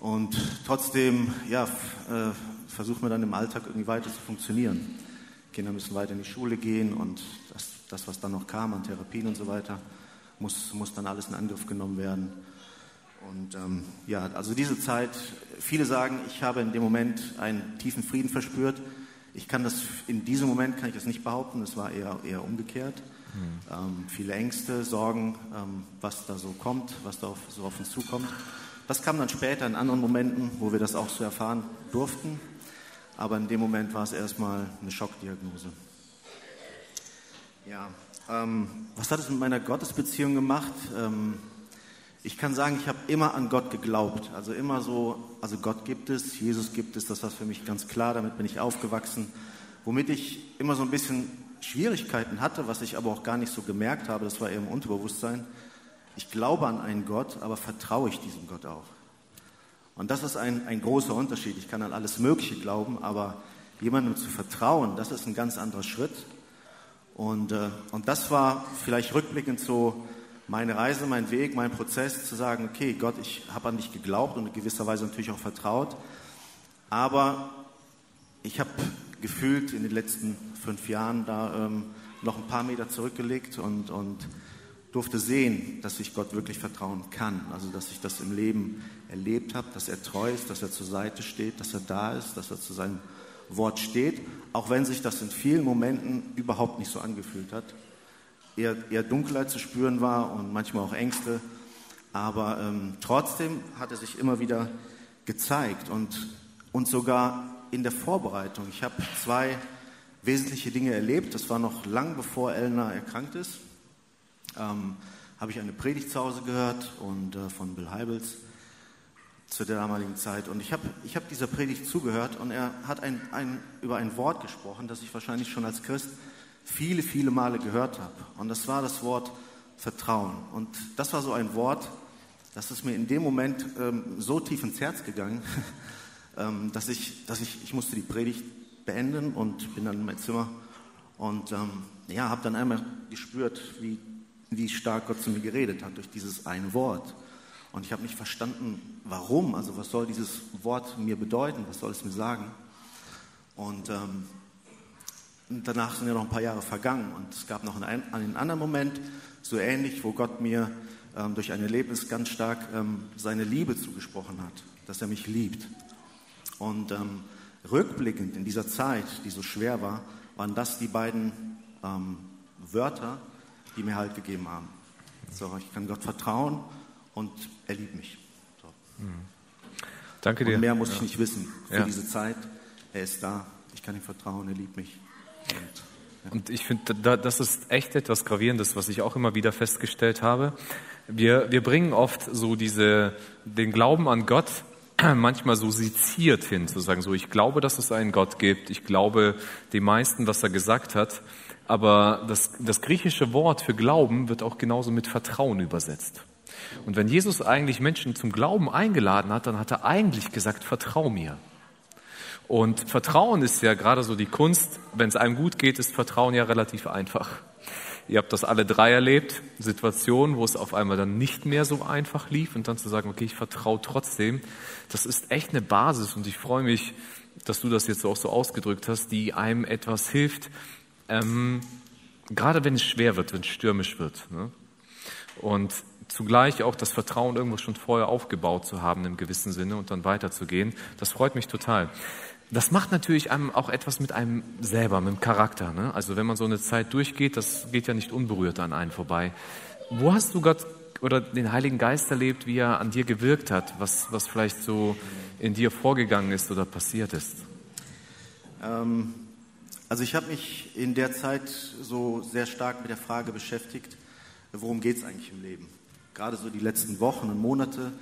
Und trotzdem, ja, äh, versucht man dann im Alltag irgendwie weiter zu funktionieren. Kinder müssen weiter in die Schule gehen und das, das was dann noch kam an Therapien und so weiter, muss, muss dann alles in Angriff genommen werden. Und ähm, ja, also diese Zeit, viele sagen, ich habe in dem Moment einen tiefen Frieden verspürt. Ich kann das, in diesem Moment kann ich das nicht behaupten, es war eher, eher umgekehrt. Ähm, viele Ängste, Sorgen, ähm, was da so kommt, was da auf, so auf uns zukommt. Das kam dann später in anderen Momenten, wo wir das auch so erfahren durften. Aber in dem Moment war es erstmal eine Schockdiagnose. Ja, ähm, was hat es mit meiner Gottesbeziehung gemacht? Ähm, ich kann sagen, ich habe immer an Gott geglaubt. Also immer so, also Gott gibt es, Jesus gibt es, das war für mich ganz klar, damit bin ich aufgewachsen. Womit ich immer so ein bisschen Schwierigkeiten hatte, was ich aber auch gar nicht so gemerkt habe, das war eher im Unterbewusstsein. Ich glaube an einen Gott, aber vertraue ich diesem Gott auch? Und das ist ein, ein großer Unterschied. Ich kann an alles Mögliche glauben, aber jemandem zu vertrauen, das ist ein ganz anderer Schritt. Und, äh, und das war vielleicht rückblickend so meine Reise, mein Weg, mein Prozess, zu sagen, okay, Gott, ich habe an dich geglaubt und in gewisser Weise natürlich auch vertraut, aber ich habe gefühlt in den letzten fünf Jahren da ähm, noch ein paar Meter zurückgelegt und, und durfte sehen, dass ich Gott wirklich vertrauen kann. Also, dass ich das im Leben erlebt habe, dass er treu ist, dass er zur Seite steht, dass er da ist, dass er zu seinem Wort steht, auch wenn sich das in vielen Momenten überhaupt nicht so angefühlt hat. Eher, eher Dunkelheit zu spüren war und manchmal auch Ängste. Aber ähm, trotzdem hat er sich immer wieder gezeigt und, und sogar in der Vorbereitung. Ich habe zwei wesentliche Dinge erlebt. Das war noch lang bevor Elna erkrankt ist. Ähm, habe ich eine Predigt zu Hause gehört und äh, von Bill Heibels zu der damaligen Zeit. Und ich habe ich hab dieser Predigt zugehört und er hat ein, ein, über ein Wort gesprochen, das ich wahrscheinlich schon als Christ viele, viele Male gehört habe. Und das war das Wort Vertrauen. Und das war so ein Wort, das ist mir in dem Moment ähm, so tief ins Herz gegangen, ähm, dass ich, dass ich, ich musste die Predigt beenden und bin dann in mein Zimmer und ähm, ja, habe dann einmal gespürt, wie, wie stark Gott zu mir geredet hat durch dieses eine Wort. Und ich habe nicht verstanden, warum, also was soll dieses Wort mir bedeuten, was soll es mir sagen. Und ähm, danach sind ja noch ein paar Jahre vergangen und es gab noch einen, einen anderen Moment, so ähnlich, wo Gott mir ähm, durch ein Erlebnis ganz stark ähm, seine Liebe zugesprochen hat, dass er mich liebt. Und ähm, rückblickend in dieser Zeit, die so schwer war, waren das die beiden ähm, Wörter, die mir Halt gegeben haben. So, ich kann Gott vertrauen und er liebt mich. So. Mhm. Danke dir. Und mehr muss ja. ich nicht wissen für ja. diese Zeit. Er ist da, ich kann ihm vertrauen, er liebt mich. Und, und ich finde, das ist echt etwas Gravierendes, was ich auch immer wieder festgestellt habe. Wir, wir bringen oft so diese, den Glauben an Gott manchmal so seziert hin, zu sagen, so ich glaube, dass es einen Gott gibt, ich glaube dem meisten, was er gesagt hat, aber das, das griechische Wort für Glauben wird auch genauso mit Vertrauen übersetzt. Und wenn Jesus eigentlich Menschen zum Glauben eingeladen hat, dann hat er eigentlich gesagt, vertrau mir. Und Vertrauen ist ja gerade so die Kunst, wenn es einem gut geht, ist Vertrauen ja relativ einfach. Ihr habt das alle drei erlebt, Situationen, wo es auf einmal dann nicht mehr so einfach lief und dann zu sagen, okay, ich vertraue trotzdem, das ist echt eine Basis und ich freue mich, dass du das jetzt auch so ausgedrückt hast, die einem etwas hilft, ähm, gerade wenn es schwer wird, wenn es stürmisch wird. Ne? Und zugleich auch das Vertrauen irgendwo schon vorher aufgebaut zu haben im gewissen Sinne und dann weiterzugehen, das freut mich total. Das macht natürlich einem auch etwas mit einem selber, mit dem Charakter. Ne? Also wenn man so eine Zeit durchgeht, das geht ja nicht unberührt an einen vorbei. Wo hast du Gott oder den Heiligen Geist erlebt, wie er an dir gewirkt hat, was, was vielleicht so in dir vorgegangen ist oder passiert ist? Ähm, also ich habe mich in der Zeit so sehr stark mit der Frage beschäftigt, worum geht es eigentlich im Leben? Gerade so die letzten Wochen und Monate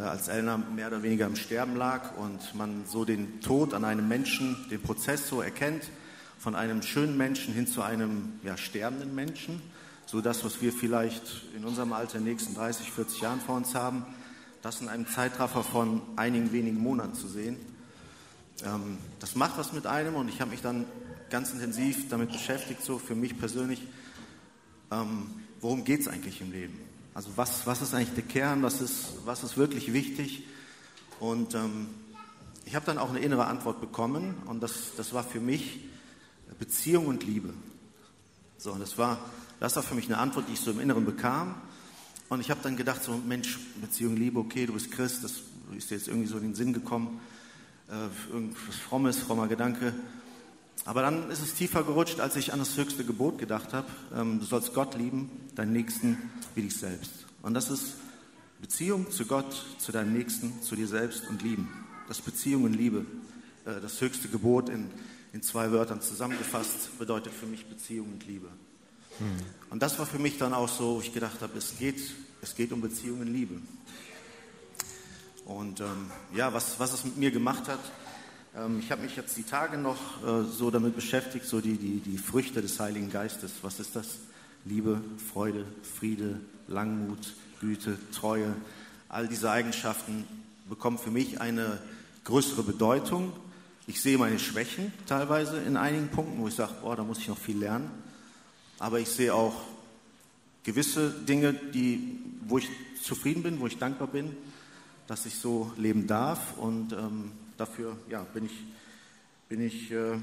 als Elna mehr oder weniger im Sterben lag und man so den Tod an einem Menschen, den Prozess so erkennt, von einem schönen Menschen hin zu einem ja, sterbenden Menschen, so das, was wir vielleicht in unserem Alter in den nächsten 30, 40 Jahren vor uns haben, das in einem Zeitraffer von einigen wenigen Monaten zu sehen. Ähm, das macht was mit einem und ich habe mich dann ganz intensiv damit beschäftigt, so für mich persönlich, ähm, worum geht es eigentlich im Leben? Also was, was ist eigentlich der Kern, was ist, was ist wirklich wichtig? Und ähm, ich habe dann auch eine innere Antwort bekommen und das, das war für mich Beziehung und Liebe. So, das war, das war für mich eine Antwort, die ich so im Inneren bekam. Und ich habe dann gedacht, so Mensch, Beziehung, Liebe, okay, du bist Christ, das ist dir jetzt irgendwie so in den Sinn gekommen, äh, irgendwas Frommes, frommer Gedanke. Aber dann ist es tiefer gerutscht, als ich an das höchste Gebot gedacht habe. Ähm, du sollst Gott lieben, deinen Nächsten wie dich selbst. Und das ist Beziehung zu Gott, zu deinem Nächsten, zu dir selbst und lieben. Das Beziehung und Liebe. Äh, das höchste Gebot in, in zwei Wörtern zusammengefasst bedeutet für mich Beziehung und Liebe. Hm. Und das war für mich dann auch so, wo ich gedacht habe, es geht, es geht um Beziehung und Liebe. Und ähm, ja, was, was es mit mir gemacht hat, ich habe mich jetzt die Tage noch äh, so damit beschäftigt, so die, die, die Früchte des Heiligen Geistes. Was ist das? Liebe, Freude, Friede, Langmut, Güte, Treue. All diese Eigenschaften bekommen für mich eine größere Bedeutung. Ich sehe meine Schwächen teilweise in einigen Punkten, wo ich sage, boah, da muss ich noch viel lernen. Aber ich sehe auch gewisse Dinge, die, wo ich zufrieden bin, wo ich dankbar bin, dass ich so leben darf. Und ähm, dafür ja, bin, ich, bin, ich, äh,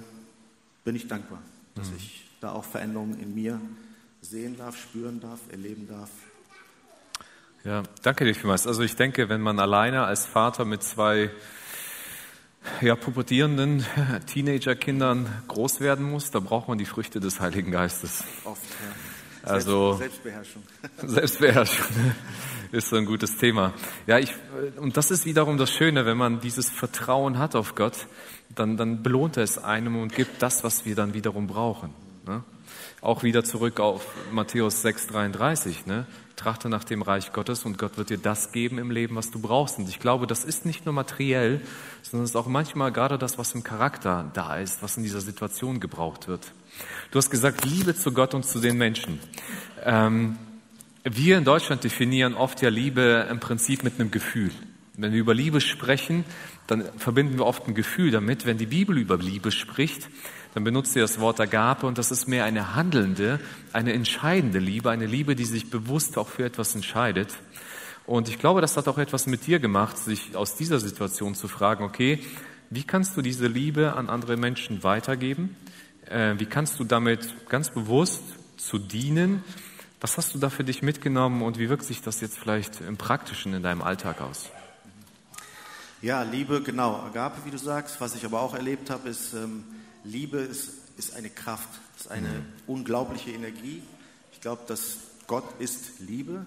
bin ich dankbar, dass mhm. ich da auch Veränderungen in mir sehen darf, spüren darf, erleben darf. Ja, danke dir vielmals. Also ich denke, wenn man alleine als Vater mit zwei ja, pubertierenden Teenagerkindern groß werden muss, da braucht man die Früchte des Heiligen Geistes. Oft, ja. Also Selbstbeherrschung. Selbstbeherrschung ist so ein gutes Thema. Ja, ich, und das ist wiederum das Schöne, wenn man dieses Vertrauen hat auf Gott, dann, dann belohnt er es einem und gibt das, was wir dann wiederum brauchen. Ne? Auch wieder zurück auf Matthäus 6,33. Ne? Trachte nach dem Reich Gottes und Gott wird dir das geben im Leben, was du brauchst. Und ich glaube, das ist nicht nur materiell, sondern es ist auch manchmal gerade das, was im Charakter da ist, was in dieser Situation gebraucht wird. Du hast gesagt, Liebe zu Gott und zu den Menschen. Ähm, wir in Deutschland definieren oft ja Liebe im Prinzip mit einem Gefühl. Wenn wir über Liebe sprechen, dann verbinden wir oft ein Gefühl damit. Wenn die Bibel über Liebe spricht, dann benutzt sie das Wort Agape und das ist mehr eine handelnde, eine entscheidende Liebe, eine Liebe, die sich bewusst auch für etwas entscheidet. Und ich glaube, das hat auch etwas mit dir gemacht, sich aus dieser Situation zu fragen, okay, wie kannst du diese Liebe an andere Menschen weitergeben? Äh, wie kannst du damit ganz bewusst zu dienen? Was hast du da für dich mitgenommen und wie wirkt sich das jetzt vielleicht im Praktischen in deinem Alltag aus? Ja, Liebe, genau. Agape, wie du sagst. Was ich aber auch erlebt habe, ist, ähm, Liebe ist, ist eine Kraft, ist eine mhm. unglaubliche Energie. Ich glaube, dass Gott ist Liebe.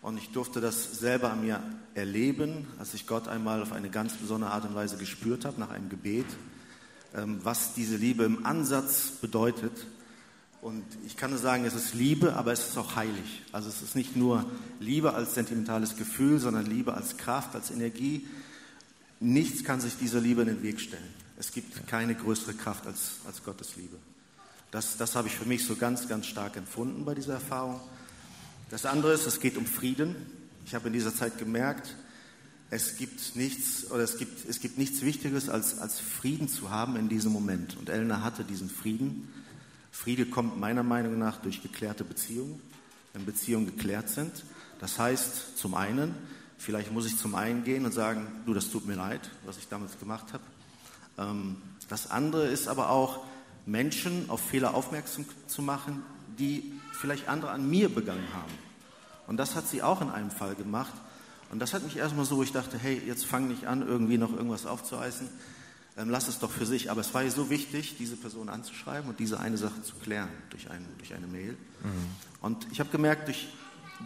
Und ich durfte das selber an mir erleben, als ich Gott einmal auf eine ganz besondere Art und Weise gespürt habe, nach einem Gebet, was diese Liebe im Ansatz bedeutet. Und ich kann nur sagen, es ist Liebe, aber es ist auch heilig. Also es ist nicht nur Liebe als sentimentales Gefühl, sondern Liebe als Kraft, als Energie. Nichts kann sich dieser Liebe in den Weg stellen. Es gibt keine größere Kraft als, als Gottes Liebe. Das, das habe ich für mich so ganz, ganz stark empfunden bei dieser Erfahrung. Das andere ist, es geht um Frieden. Ich habe in dieser Zeit gemerkt, es gibt nichts oder es gibt, es gibt nichts Wichtigeres als, als Frieden zu haben in diesem Moment. Und Elna hatte diesen Frieden. Friede kommt meiner Meinung nach durch geklärte Beziehungen, wenn Beziehungen geklärt sind. Das heißt, zum einen, vielleicht muss ich zum einen gehen und sagen, du, das tut mir leid, was ich damals gemacht habe. Ähm, das andere ist aber auch, Menschen auf Fehler aufmerksam zu machen, die vielleicht andere an mir begangen haben. Und das hat sie auch in einem Fall gemacht. Und das hat mich erstmal so, wo ich dachte, hey, jetzt fang nicht an, irgendwie noch irgendwas aufzureißen. Ähm, lass es doch für sich. Aber es war ja so wichtig, diese Person anzuschreiben und diese eine Sache zu klären durch, ein, durch eine Mail. Mhm. Und ich habe gemerkt, durch,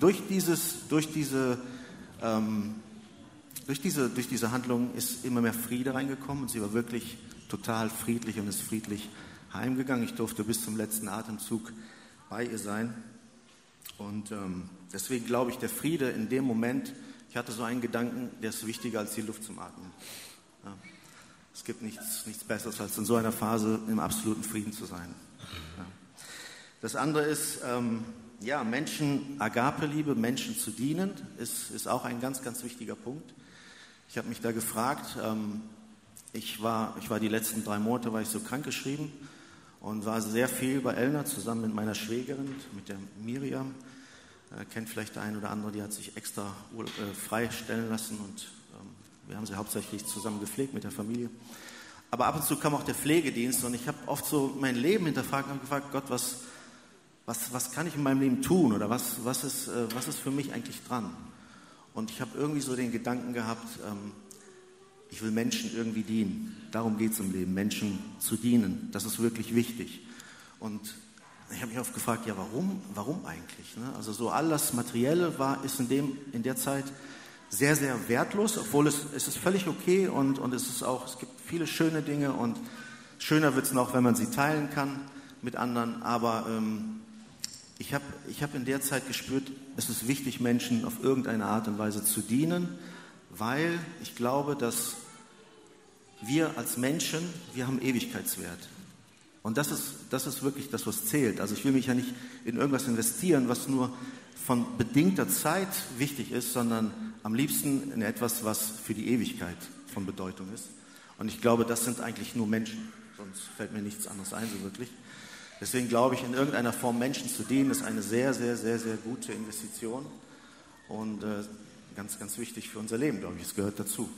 durch, dieses, durch, diese, ähm, durch, diese, durch diese Handlung ist immer mehr Friede reingekommen und sie war wirklich total friedlich und ist friedlich heimgegangen. Ich durfte bis zum letzten Atemzug bei ihr sein. Und ähm, deswegen glaube ich, der Friede in dem Moment, ich hatte so einen Gedanken, der ist wichtiger als die Luft zum Atmen. Ja. Es gibt nichts, nichts Besseres, als in so einer Phase im absoluten Frieden zu sein. Ja. Das andere ist, ähm, ja, Menschen, Agape-Liebe, Menschen zu dienen, ist, ist auch ein ganz, ganz wichtiger Punkt. Ich habe mich da gefragt, ähm, ich, war, ich war die letzten drei Monate, war ich so krankgeschrieben und war sehr viel bei Elna zusammen mit meiner Schwägerin, mit der Miriam. Äh, kennt vielleicht der eine oder andere, die hat sich extra äh, freistellen lassen und ähm, wir haben sie hauptsächlich zusammen gepflegt mit der Familie. Aber ab und zu kam auch der Pflegedienst und ich habe oft so mein Leben hinterfragt und gefragt, Gott, was, was, was kann ich in meinem Leben tun oder was, was, ist, äh, was ist für mich eigentlich dran? Und ich habe irgendwie so den Gedanken gehabt, ähm, ich will Menschen irgendwie dienen. Darum geht es im Leben, Menschen zu dienen. Das ist wirklich wichtig. Und ich habe mich oft gefragt, ja, warum, warum eigentlich? Ne? Also so all das Materielle war, ist in, dem, in der Zeit sehr, sehr wertlos, obwohl es, es ist völlig okay und, und es ist auch, es gibt viele schöne Dinge und schöner wird es noch, wenn man sie teilen kann mit anderen. Aber ähm, ich habe ich hab in der Zeit gespürt, es ist wichtig, Menschen auf irgendeine Art und Weise zu dienen weil ich glaube, dass wir als Menschen, wir haben Ewigkeitswert. Und das ist, das ist wirklich das, was zählt. Also ich will mich ja nicht in irgendwas investieren, was nur von bedingter Zeit wichtig ist, sondern am liebsten in etwas, was für die Ewigkeit von Bedeutung ist. Und ich glaube, das sind eigentlich nur Menschen. Sonst fällt mir nichts anderes ein, so wirklich. Deswegen glaube ich, in irgendeiner Form Menschen zu dienen, ist eine sehr, sehr, sehr, sehr gute Investition. Und äh, ganz, ganz wichtig für unser Leben, glaube ich. Es gehört dazu.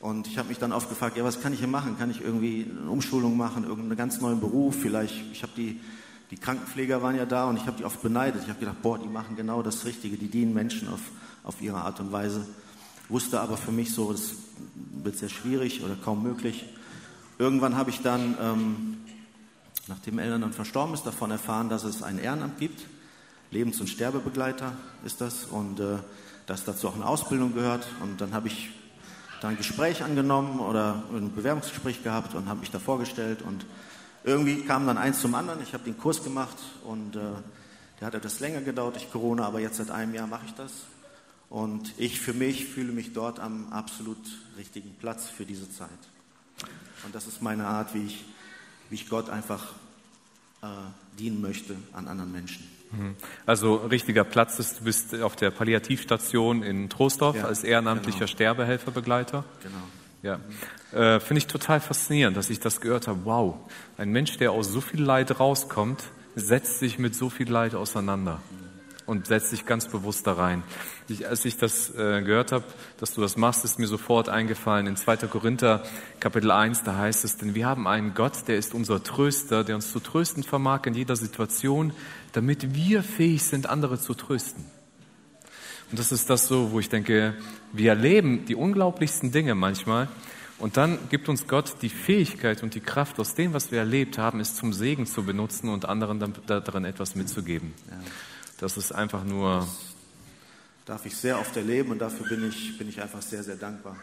Und ich habe mich dann oft gefragt, ja, was kann ich hier machen? Kann ich irgendwie eine Umschulung machen, irgendeinen ganz neuen Beruf? Vielleicht, ich habe die, die Krankenpfleger waren ja da und ich habe die oft beneidet. Ich habe gedacht, boah, die machen genau das Richtige, die dienen Menschen auf, auf ihre Art und Weise. Wusste aber für mich so, das wird sehr schwierig oder kaum möglich. Irgendwann habe ich dann, ähm, nachdem Eltern dann verstorben ist, davon erfahren, dass es ein Ehrenamt gibt. Lebens- und Sterbebegleiter ist das. Und äh, dass dazu auch eine Ausbildung gehört. Und dann habe ich da ein Gespräch angenommen oder ein Bewerbungsgespräch gehabt und habe mich da vorgestellt. Und irgendwie kam dann eins zum anderen. Ich habe den Kurs gemacht und äh, der hat etwas länger gedauert durch Corona, aber jetzt seit einem Jahr mache ich das. Und ich für mich fühle mich dort am absolut richtigen Platz für diese Zeit. Und das ist meine Art, wie ich, wie ich Gott einfach äh, dienen möchte an anderen Menschen. Mhm. Also richtiger Platz ist, du bist auf der Palliativstation in Troisdorf ja, als ehrenamtlicher genau. Sterbehelferbegleiter. Genau. Ja, äh, finde ich total faszinierend, dass ich das gehört habe. Wow, ein Mensch, der aus so viel Leid rauskommt, setzt sich mit so viel Leid auseinander und setzt sich ganz bewusst da rein. Ich, als ich das äh, gehört habe, dass du das machst, ist mir sofort eingefallen in 2. Korinther Kapitel 1, da heißt es, denn wir haben einen Gott, der ist unser Tröster, der uns zu trösten vermag in jeder Situation, damit wir fähig sind, andere zu trösten. Und das ist das so, wo ich denke, wir erleben die unglaublichsten Dinge manchmal und dann gibt uns Gott die Fähigkeit und die Kraft, aus dem, was wir erlebt haben, es zum Segen zu benutzen und anderen darin etwas mitzugeben. Das ist einfach nur. Das darf ich sehr oft erleben und dafür bin ich, bin ich einfach sehr, sehr dankbar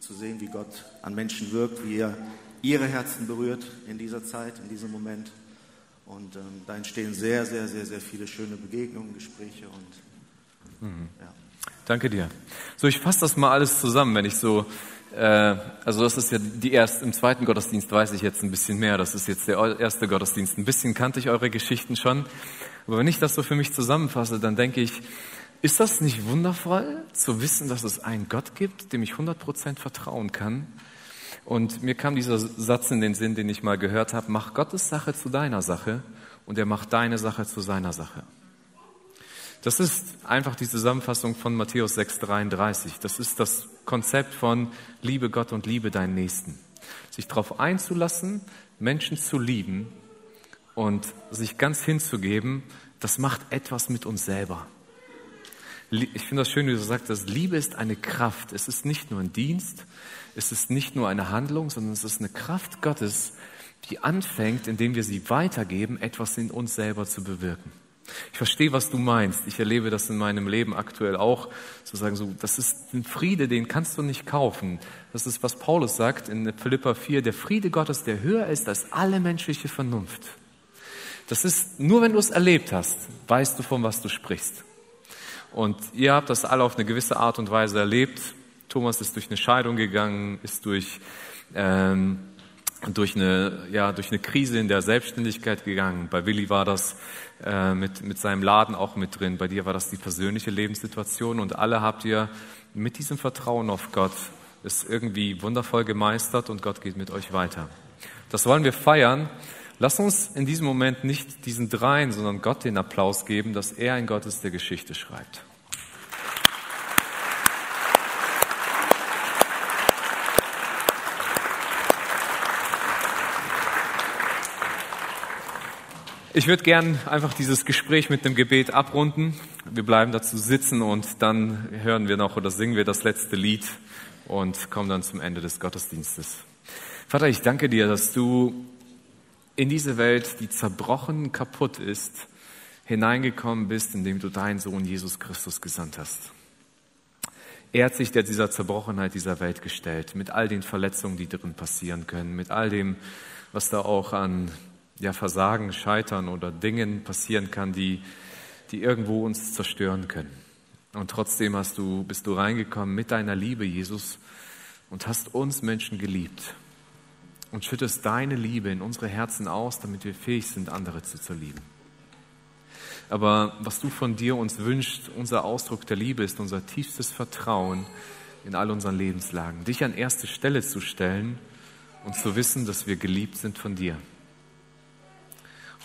zu sehen, wie Gott an Menschen wirkt, wie er ihre Herzen berührt in dieser Zeit, in diesem Moment. Und ähm, da entstehen sehr, sehr, sehr, sehr viele schöne Begegnungen, Gespräche und mhm. ja. Danke dir. So, ich fasse das mal alles zusammen, wenn ich so, äh, also das ist ja die erste, im zweiten Gottesdienst weiß ich jetzt ein bisschen mehr, das ist jetzt der erste Gottesdienst. Ein bisschen kannte ich eure Geschichten schon. Aber wenn ich das so für mich zusammenfasse, dann denke ich, ist das nicht wundervoll zu wissen, dass es einen Gott gibt, dem ich 100% vertrauen kann? Und mir kam dieser Satz in den Sinn, den ich mal gehört habe, mach Gottes Sache zu deiner Sache und er macht deine Sache zu seiner Sache. Das ist einfach die Zusammenfassung von Matthäus 6,33. Das ist das Konzept von Liebe Gott und Liebe deinen Nächsten. Sich darauf einzulassen, Menschen zu lieben und sich ganz hinzugeben, das macht etwas mit uns selber. Ich finde das schön, wie du sagst, dass Liebe ist eine Kraft. Es ist nicht nur ein Dienst, es ist nicht nur eine Handlung, sondern es ist eine Kraft Gottes, die anfängt, indem wir sie weitergeben, etwas in uns selber zu bewirken. Ich verstehe, was du meinst. Ich erlebe das in meinem Leben aktuell auch. Zu sagen, so, das ist ein Friede, den kannst du nicht kaufen. Das ist, was Paulus sagt in Philippa 4. Der Friede Gottes, der höher ist als alle menschliche Vernunft. Das ist, nur wenn du es erlebt hast, weißt du, von was du sprichst. Und ihr habt das alle auf eine gewisse Art und Weise erlebt. Thomas ist durch eine Scheidung gegangen, ist durch, ähm, durch, eine, ja, durch eine Krise in der Selbstständigkeit gegangen. Bei Willi war das äh, mit, mit seinem Laden auch mit drin. Bei dir war das die persönliche Lebenssituation. Und alle habt ihr mit diesem Vertrauen auf Gott es irgendwie wundervoll gemeistert und Gott geht mit euch weiter. Das wollen wir feiern. Lass uns in diesem Moment nicht diesen dreien, sondern Gott den Applaus geben, dass er ein Gott ist, der Geschichte schreibt. Ich würde gern einfach dieses Gespräch mit einem Gebet abrunden. Wir bleiben dazu sitzen und dann hören wir noch oder singen wir das letzte Lied und kommen dann zum Ende des Gottesdienstes. Vater, ich danke dir, dass du in diese Welt, die zerbrochen, kaputt ist, hineingekommen bist, indem du deinen Sohn Jesus Christus gesandt hast. Er hat sich der dieser Zerbrochenheit dieser Welt gestellt, mit all den Verletzungen, die darin passieren können, mit all dem, was da auch an ja, Versagen, Scheitern oder Dingen passieren kann, die, die irgendwo uns zerstören können. Und trotzdem hast du, bist du reingekommen mit deiner Liebe, Jesus, und hast uns Menschen geliebt und schüttest deine Liebe in unsere Herzen aus, damit wir fähig sind, andere zu zerlieben. Aber was du von dir uns wünschst, unser Ausdruck der Liebe ist unser tiefstes Vertrauen in all unseren Lebenslagen. Dich an erste Stelle zu stellen und zu wissen, dass wir geliebt sind von dir.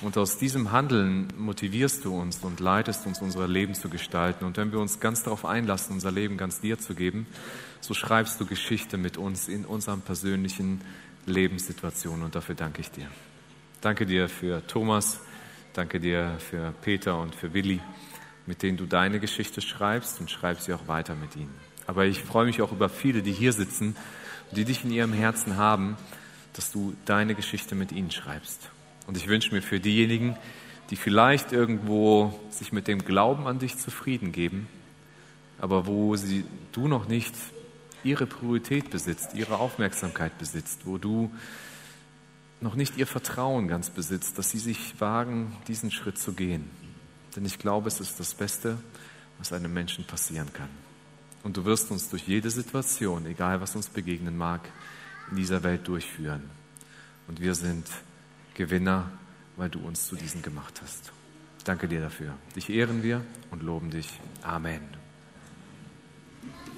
Und aus diesem Handeln motivierst du uns und leitest uns, unser Leben zu gestalten. Und wenn wir uns ganz darauf einlassen, unser Leben ganz dir zu geben, so schreibst du Geschichte mit uns in unserem persönlichen Lebenssituation und dafür danke ich dir. Danke dir für Thomas, danke dir für Peter und für Willi, mit denen du deine Geschichte schreibst und schreibst sie auch weiter mit ihnen. Aber ich freue mich auch über viele, die hier sitzen und die dich in ihrem Herzen haben, dass du deine Geschichte mit ihnen schreibst. Und ich wünsche mir für diejenigen, die vielleicht irgendwo sich mit dem Glauben an dich zufrieden geben, aber wo sie, du noch nicht ihre Priorität besitzt, ihre Aufmerksamkeit besitzt, wo du noch nicht ihr Vertrauen ganz besitzt, dass sie sich wagen, diesen Schritt zu gehen. Denn ich glaube, es ist das Beste, was einem Menschen passieren kann. Und du wirst uns durch jede Situation, egal was uns begegnen mag, in dieser Welt durchführen. Und wir sind Gewinner, weil du uns zu diesen gemacht hast. Danke dir dafür. Dich ehren wir und loben dich. Amen.